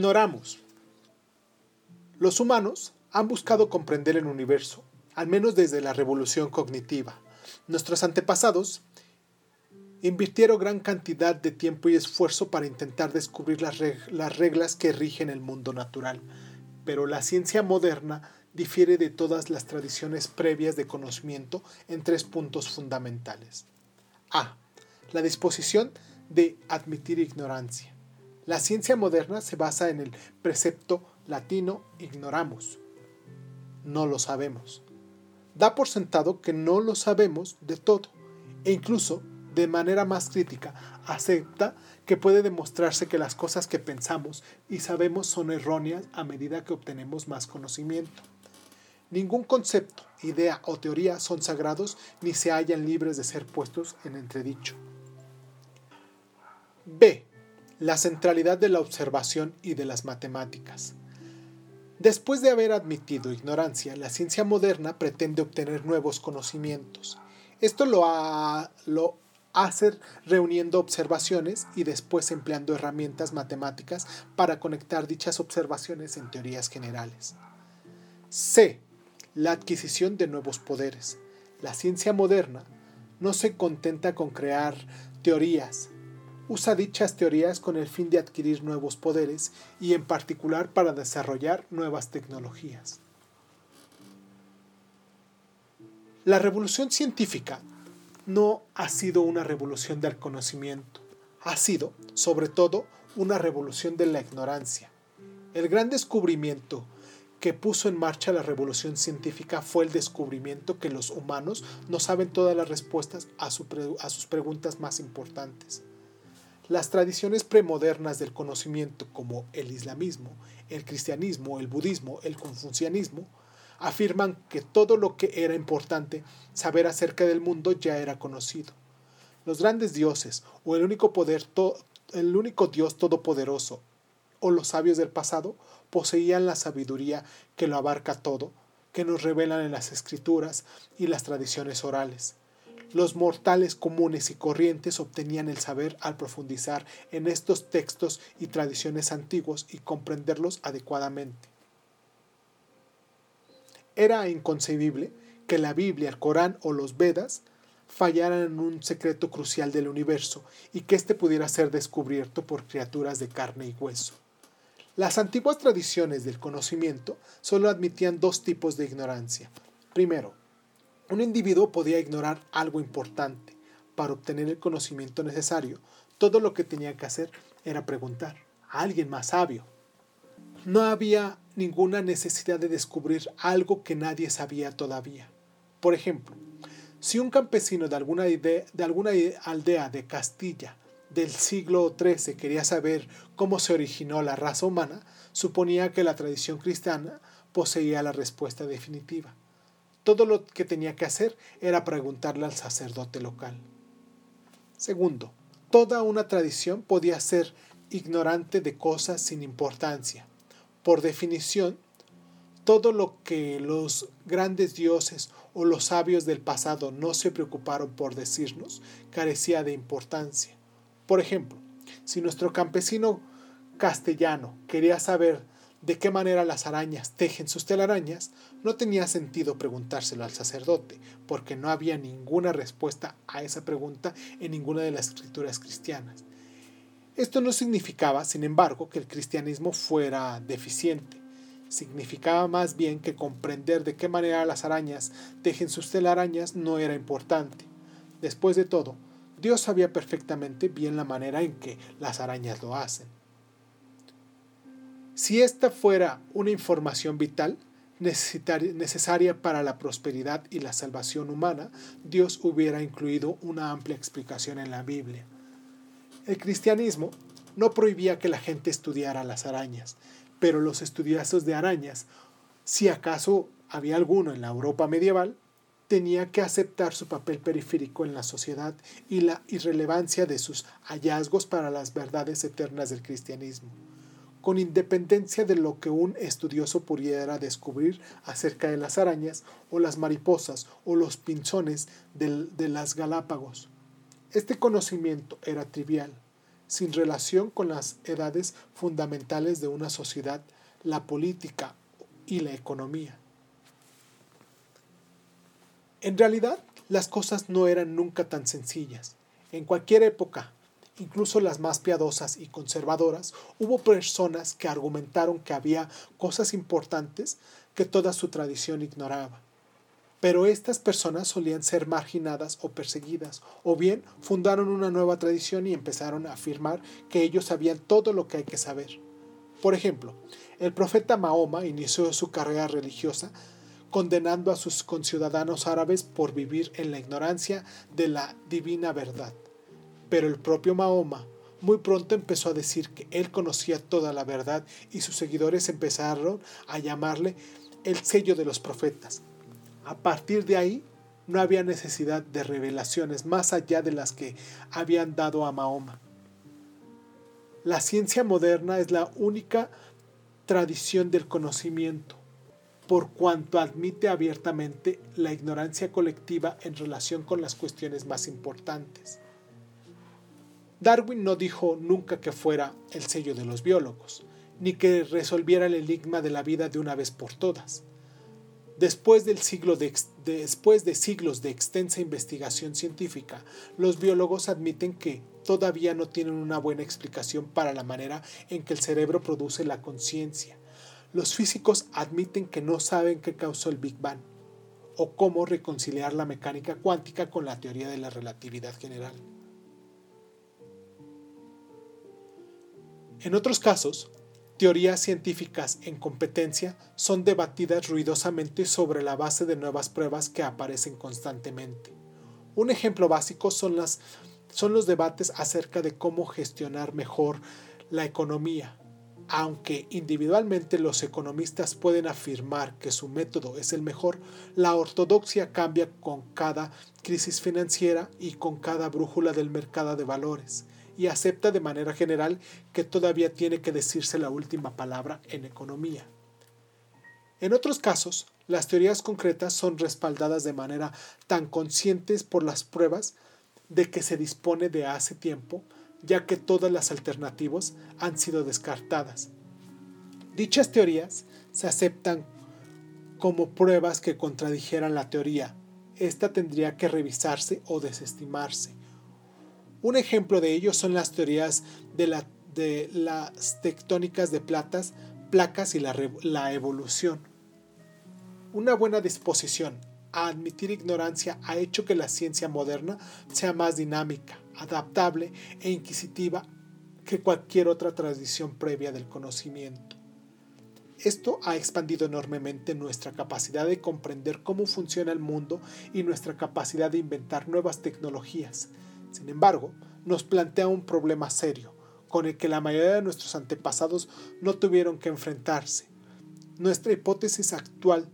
Ignoramos. Los humanos han buscado comprender el universo, al menos desde la revolución cognitiva. Nuestros antepasados invirtieron gran cantidad de tiempo y esfuerzo para intentar descubrir las, las, reglas que rigen el mundo natural, pero la ciencia moderna difiere de todas las tradiciones previas de conocimiento en tres puntos fundamentales. A. La disposición de admitir ignorancia. La ciencia moderna se basa en el precepto latino ignoramos. No lo sabemos. Da por sentado que no lo sabemos de todo e incluso, de manera más crítica, acepta que puede demostrarse que las cosas que pensamos y sabemos son erróneas a medida que obtenemos más conocimiento. Ningún concepto, idea o teoría son sagrados ni se hallan libres de ser puestos en entredicho. B la centralidad de la observación y de las matemáticas. Después de haber admitido ignorancia, la ciencia moderna pretende obtener nuevos conocimientos. Esto lo, hace reuniendo observaciones y después empleando herramientas matemáticas para conectar dichas observaciones en teorías generales. C. La adquisición de nuevos poderes. La ciencia moderna no se contenta con crear teorías, usa dichas teorías con el fin de adquirir nuevos poderes y en particular para desarrollar nuevas tecnologías. La revolución científica no ha sido una revolución del conocimiento, ha sido, sobre todo, una revolución de la ignorancia. El gran descubrimiento que puso en marcha la revolución científica fue el descubrimiento que los humanos no saben todas las respuestas a, sus preguntas más importantes. Las tradiciones premodernas del conocimiento como el islamismo, el cristianismo, el budismo, el confucianismo, afirman que todo lo que era importante saber acerca del mundo ya era conocido. Los grandes dioses o el único poder el único Dios todopoderoso o los sabios del pasado poseían la sabiduría que lo abarca todo, que nos revelan en las escrituras y las tradiciones orales. Los mortales comunes y corrientes obtenían el saber al profundizar en estos textos y tradiciones antiguos y comprenderlos adecuadamente. Era inconcebible que la Biblia, el Corán o los Vedas fallaran en un secreto crucial del universo y que éste pudiera ser descubierto por criaturas de carne y hueso. Las antiguas tradiciones del conocimiento solo admitían dos tipos de ignorancia. Primero, un individuo podía ignorar algo importante. Para obtener el conocimiento necesario, todo lo que tenía que hacer era preguntar a alguien más sabio. No había ninguna necesidad de descubrir algo que nadie sabía todavía. Por ejemplo, si un campesino de alguna, de alguna aldea de Castilla del siglo XIII quería saber cómo se originó la raza humana, suponía que la tradición cristiana poseía la respuesta definitiva. Todo lo que tenía que hacer era preguntarle al sacerdote local. Segundo, toda una tradición podía ser ignorante de cosas sin importancia. Por definición, todo lo que los grandes dioses o los sabios del pasado no se preocuparon por decirnos carecía de importancia. Por ejemplo, si nuestro campesino castellano quería saber de qué manera las arañas tejen sus telarañas, no tenía sentido preguntárselo al sacerdote, porque no había ninguna respuesta a esa pregunta en ninguna de las escrituras cristianas. Esto no significaba, sin embargo, que el cristianismo fuera deficiente. Significaba más bien que comprender de qué manera las arañas tejen sus telarañas no era importante. Después de todo, Dios sabía perfectamente bien la manera en que las arañas lo hacen. Si esta fuera una información vital, necesaria para la prosperidad y la salvación humana, Dios hubiera incluido una amplia explicación en la Biblia. El cristianismo no prohibía que la gente estudiara las arañas, pero los estudiosos de arañas, si acaso había alguno en la Europa medieval, tenía que aceptar su papel periférico en la sociedad y la irrelevancia de sus hallazgos para las verdades eternas del cristianismo con independencia de lo que un estudioso pudiera descubrir acerca de las arañas o las mariposas o los pinzones de las Galápagos. Este conocimiento era trivial. sin relación con las edades fundamentales de una sociedad, la política y la economía. En realidad, las cosas no eran nunca tan sencillas. En cualquier época, incluso las más piadosas y conservadoras, hubo personas que argumentaron que había cosas importantes que toda su tradición ignoraba. Pero estas personas solían ser marginadas o perseguidas, o bien fundaron una nueva tradición y empezaron a afirmar que ellos sabían todo lo que hay que saber. Por ejemplo, el profeta Mahoma inició su carrera religiosa condenando a sus conciudadanos árabes por vivir en la ignorancia de la divina verdad. Pero el propio Mahoma muy pronto empezó a decir que él conocía toda la verdad y sus seguidores empezaron a llamarle el sello de los profetas. A partir de ahí no había necesidad de revelaciones más allá de las que habían dado a Mahoma. La ciencia moderna es la única tradición del conocimiento, por cuanto admite abiertamente la ignorancia colectiva en relación con las cuestiones más importantes. Darwin no dijo nunca que fuera el sello de los biólogos, ni que resolviera el enigma de la vida de una vez por todas. Después, de siglos de extensa investigación científica, los biólogos admiten que todavía no tienen una buena explicación para la manera en que el cerebro produce la conciencia. Los físicos admiten que no saben qué causó el Big Bang o cómo reconciliar la mecánica cuántica con la teoría de la relatividad general. En otros casos, teorías científicas en competencia son debatidas ruidosamente sobre la base de nuevas pruebas que aparecen constantemente. Un ejemplo básico son, los debates acerca de cómo gestionar mejor la economía. Aunque individualmente los economistas pueden afirmar que su método es el mejor, la ortodoxia cambia con cada crisis financiera y con cada brújula del mercado de valores y acepta de manera general que todavía tiene que decirse la última palabra en economía. En otros casos, las teorías concretas son respaldadas de manera tan conscientes por las pruebas de que se dispone de hace tiempo, ya que todas las alternativas han sido descartadas. Dichas teorías se aceptan como pruebas que contradijeran la teoría. Esta tendría que revisarse o desestimarse. Un ejemplo de ello son las teorías de, las tectónicas de platas, placas y la, la evolución. Una buena disposición a admitir ignorancia ha hecho que la ciencia moderna sea más dinámica, adaptable e inquisitiva que cualquier otra tradición previa del conocimiento. Esto ha expandido enormemente nuestra capacidad de comprender cómo funciona el mundo y nuestra capacidad de inventar nuevas tecnologías, sin embargo, nos plantea un problema serio, con el que la mayoría de nuestros antepasados no tuvieron que enfrentarse. Nuestra hipótesis actual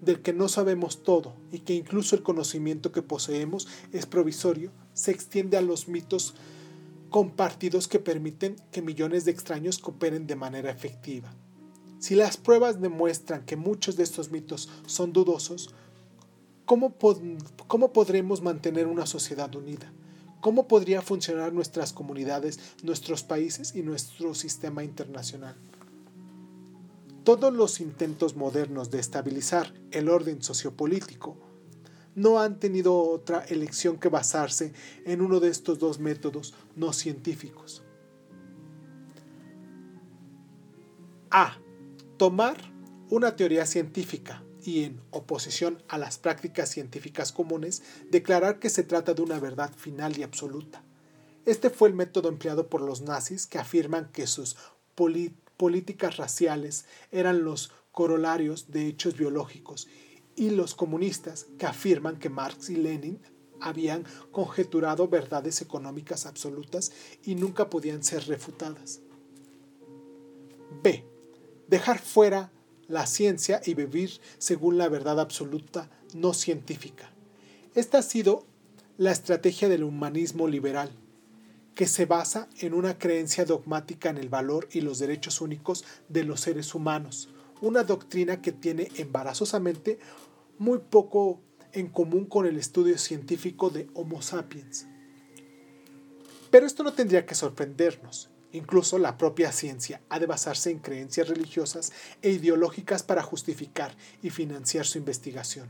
del que no sabemos todo y que incluso el conocimiento que poseemos es provisorio, se extiende a los mitos compartidos que permiten que millones de extraños cooperen de manera efectiva. Si las pruebas demuestran que muchos de estos mitos son dudosos, ¿cómo, ¿cómo podremos mantener una sociedad unida? ¿Cómo podría funcionar nuestras comunidades, nuestros países y nuestro sistema internacional? Todos los intentos modernos de estabilizar el orden sociopolítico no han tenido otra elección que basarse en uno de estos dos métodos no científicos. A. Tomar una teoría científica y en oposición a las prácticas científicas comunes, declarar que se trata de una verdad final y absoluta. Este fue el método empleado por los nazis que afirman que sus políticas raciales eran los corolarios de hechos biológicos y los comunistas que afirman que Marx y Lenin habían conjeturado verdades económicas absolutas y nunca podían ser refutadas. B. Dejar fuera la ciencia y vivir según la verdad absoluta no científica. Esta ha sido la estrategia del humanismo liberal, que se basa en una creencia dogmática en el valor y los derechos únicos de los seres humanos, una doctrina que tiene embarazosamente muy poco en común con el estudio científico de Homo sapiens. Pero esto no tendría que sorprendernos. Incluso la propia ciencia ha de basarse en creencias religiosas e ideológicas para justificar y financiar su investigación.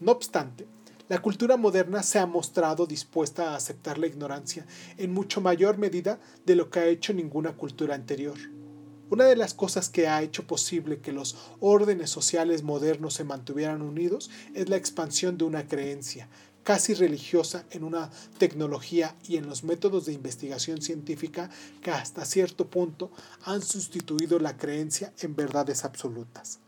No obstante, la cultura moderna se ha mostrado dispuesta a aceptar la ignorancia en mucho mayor medida de lo que ha hecho ninguna cultura anterior. Una de las cosas que ha hecho posible que los órdenes sociales modernos se mantuvieran unidos es la expansión de una creencia, casi religiosa, en una tecnología y en los métodos de investigación científica que hasta cierto punto han sustituido la creencia en verdades absolutas.